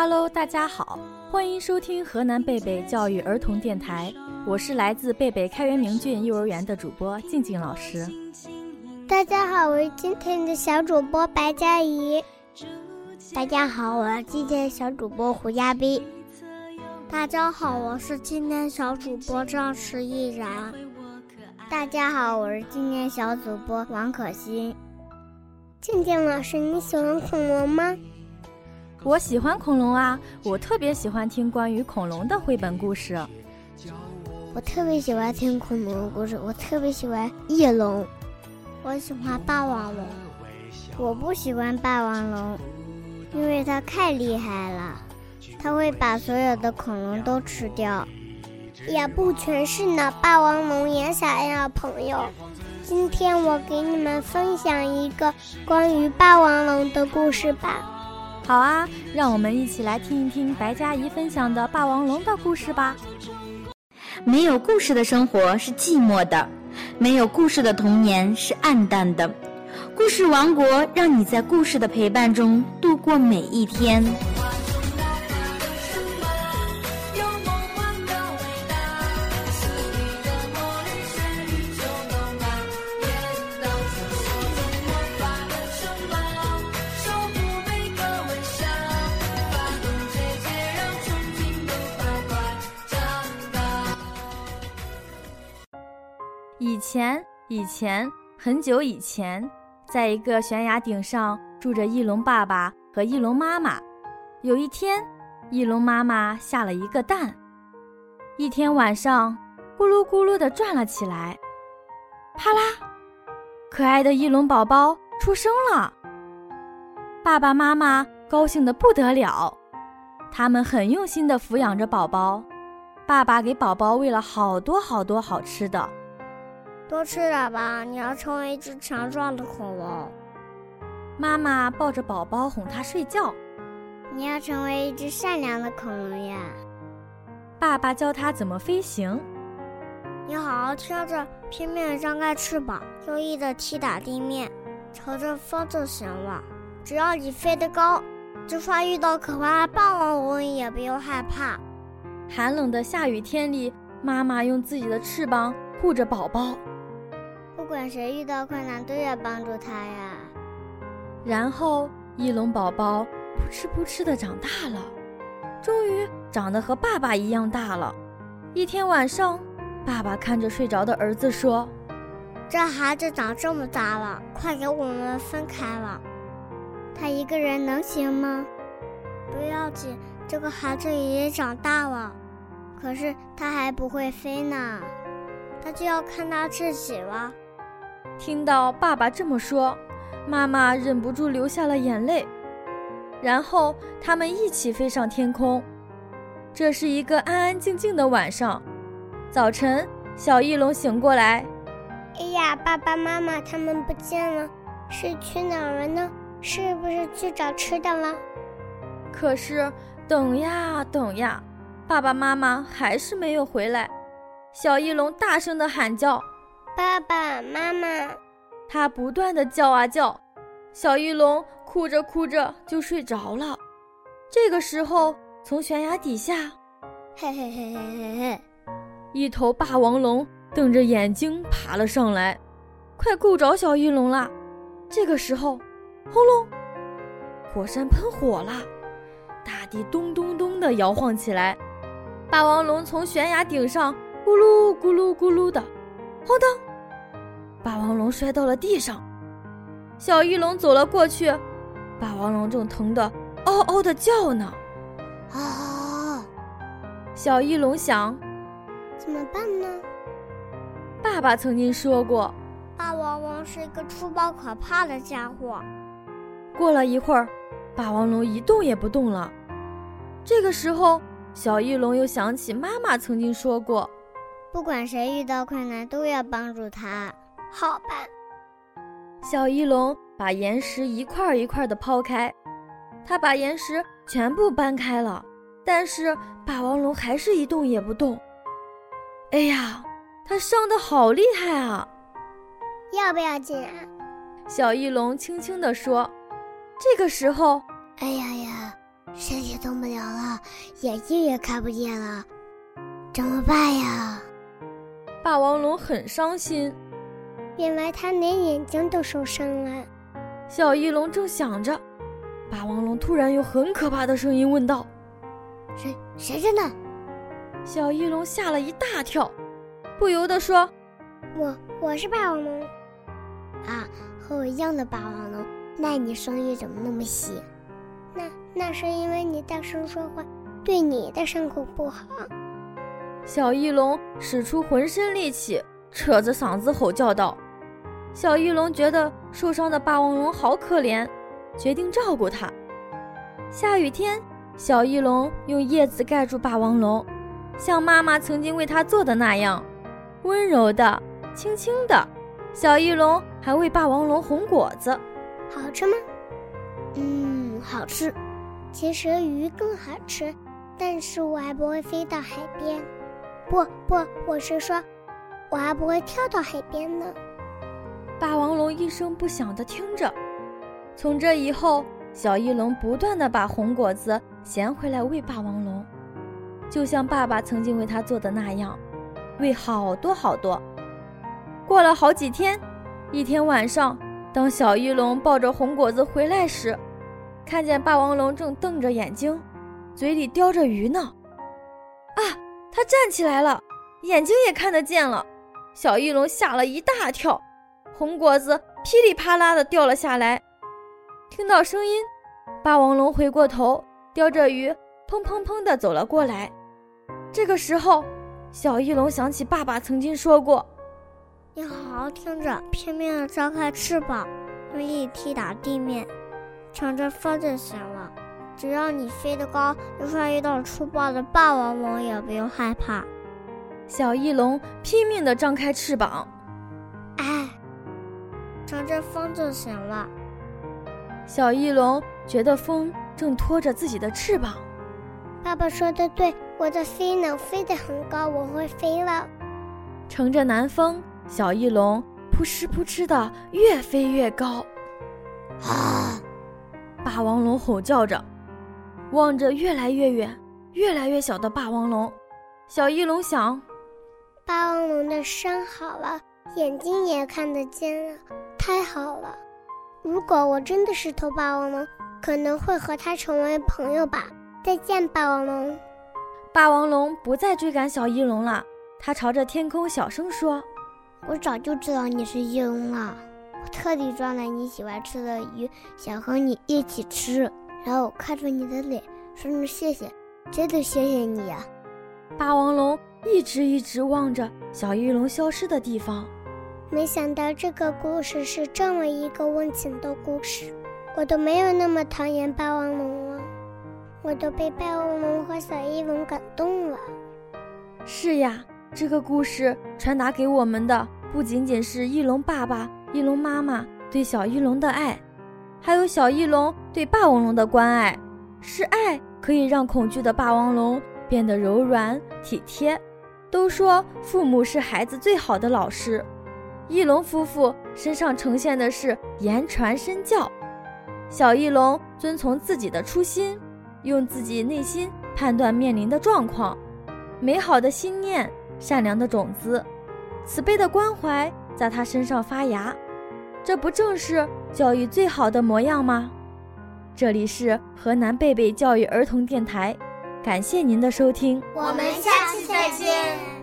Hello，大家好，欢迎收听河南贝贝教育儿童电台，我是来自贝贝开元明郡幼儿园的主播静静老师。大家好，我是今天的小主播白佳怡。大家好，我是今天的小主播胡亚斌。大家好，我是今天小主播赵诗毅然。大家好，我是今天小主播王可欣。静静老师，你喜欢恐龙吗？我喜欢恐龙啊！我特别喜欢听关于恐龙的绘本故事。我特别喜欢听恐龙的故事。我特别喜欢翼龙。我喜欢霸王龙。我不喜欢霸王龙，因为它太厉害了，它会把所有的恐龙都吃掉。也不全是呢，霸王龙也想要朋友。今天我给你们分享一个关于霸王龙的故事吧。好啊，让我们一起来听一听白嘉怡分享的霸王龙的故事吧。没有故事的生活是寂寞的，没有故事的童年是暗淡的。故事王国让你在故事的陪伴中度过每一天。以前，以前，很久以前，在一个悬崖顶上住着翼龙爸爸和翼龙妈妈。有一天，翼龙妈妈下了一个蛋，一天晚上，咕噜咕噜地转了起来。啪啦，可爱的翼龙宝宝出生了。爸爸妈妈高兴得不得了，他们很用心地抚养着宝宝。爸爸给宝宝喂了好多好多好吃的。多吃点吧，你要成为一只强壮的恐龙。妈妈抱着宝宝哄他睡觉。你要成为一只善良的恐龙呀。爸爸教他怎么飞行。你好好听着，拼命地张开翅膀，用力地踢打地面，朝着风就行了。只要你飞得高，就算遇到可怕的霸王龙也不用害怕。寒冷的下雨天里，妈妈用自己的翅膀护着宝宝。谁遇到困难，都要帮助他呀。然后，翼龙宝宝扑哧扑哧的长大了，终于长得和爸爸一样大了。一天晚上，爸爸看着睡着的儿子说：“这孩子长这么大了，快给我们分开了。他一个人能行吗？不要紧，这个孩子已经长大了，可是他还不会飞呢，他就要看他自己了。”听到爸爸这么说，妈妈忍不住流下了眼泪。然后他们一起飞上天空。这是一个安安静静的晚上。早晨，小翼龙醒过来，哎呀，爸爸妈妈他们不见了，是去哪儿了呢？是不是去找吃的了？可是等呀等呀，爸爸妈妈还是没有回来。小翼龙大声的喊叫。爸爸妈妈，他不断的叫啊叫，小翼龙哭着哭着就睡着了。这个时候，从悬崖底下，嘿嘿嘿嘿嘿嘿，一头霸王龙瞪着眼睛爬了上来，快够着小翼龙了。这个时候，轰隆，火山喷火了，大地咚咚咚的摇晃起来，霸王龙从悬崖顶上咕噜咕噜咕噜的，咣当。霸王龙摔到了地上，小翼龙走了过去，霸王龙正疼得嗷嗷的叫呢。啊！小翼龙想，怎么办呢？爸爸曾经说过，霸王龙是一个粗暴可怕的家伙。过了一会儿，霸王龙一动也不动了。这个时候，小翼龙又想起妈妈曾经说过，不管谁遇到困难，都要帮助他。好吧，小翼龙把岩石一块一块的抛开，他把岩石全部搬开了，但是霸王龙还是一动也不动。哎呀，它伤的好厉害啊！要不要紧？小翼龙轻轻地说。这个时候，哎呀呀，身体动不了了，眼睛也看不见了，怎么办呀？霸王龙很伤心。原来他连眼睛都受伤了。小翼龙正想着，霸王龙突然用很可怕的声音问道：“谁谁在那？”小翼龙吓了一大跳，不由得说：“我我是霸王龙。”啊，和我一样的霸王龙，那你声音怎么那么细？那那是因为你大声说话，对你的伤口不好。小翼龙使出浑身力气，扯着嗓子吼叫道。小翼龙觉得受伤的霸王龙好可怜，决定照顾它。下雨天，小翼龙用叶子盖住霸王龙，像妈妈曾经为它做的那样，温柔的、轻轻的。小翼龙还喂霸王龙红果子，好吃吗？嗯，好吃。其实鱼更好吃，但是我还不会飞到海边。不不，我是说，我还不会跳到海边呢。霸王龙一声不响地听着。从这以后，小翼龙不断地把红果子衔回来喂霸王龙，就像爸爸曾经为他做的那样，喂好多好多。过了好几天，一天晚上，当小翼龙抱着红果子回来时，看见霸王龙正瞪着眼睛，嘴里叼着鱼呢。啊！他站起来了，眼睛也看得见了。小翼龙吓了一大跳，红果子噼里啪啦的掉了下来。听到声音，霸王龙回过头，叼着鱼，砰砰砰的走了过来。这个时候，小翼龙想起爸爸曾经说过。你好好听着，拼命的张开翅膀，用力踢打地面，乘着风就行了。只要你飞得高，就算遇到粗暴的霸王龙也不用害怕。小翼龙拼命的张开翅膀，哎，乘着风就行了。小翼龙觉得风正拖着自己的翅膀。爸爸说的对，我的飞能飞得很高，我会飞了。乘着南风。小翼龙扑哧扑哧的越飞越高，啊！霸王龙吼叫着，望着越来越远、越来越小的霸王龙。小翼龙想：霸王龙的伤好了，眼睛也看得见了，太好了！如果我真的是头霸王龙，可能会和它成为朋友吧。再见，霸王龙。霸王龙不再追赶小翼龙了，它朝着天空小声说。我早就知道你是翼龙了，我特地抓了你喜欢吃的鱼，想和你一起吃。然后我看着你的脸，说声谢谢，真的谢谢你呀。霸王龙一直一直望着小翼龙消失的地方，没想到这个故事是这么一个温情的故事，我都没有那么讨厌霸王龙了，我都被霸王龙和小翼龙感动了。是呀。这个故事传达给我们的不仅仅是翼龙爸爸、翼龙妈妈对小翼龙的爱，还有小翼龙对霸王龙的关爱。是爱可以让恐惧的霸王龙变得柔软体贴。都说父母是孩子最好的老师，翼龙夫妇身上呈现的是言传身教。小翼龙遵从自己的初心，用自己内心判断面临的状况，美好的心念。善良的种子，慈悲的关怀在他身上发芽，这不正是教育最好的模样吗？这里是河南贝贝教育儿童电台，感谢您的收听，我们下期再见。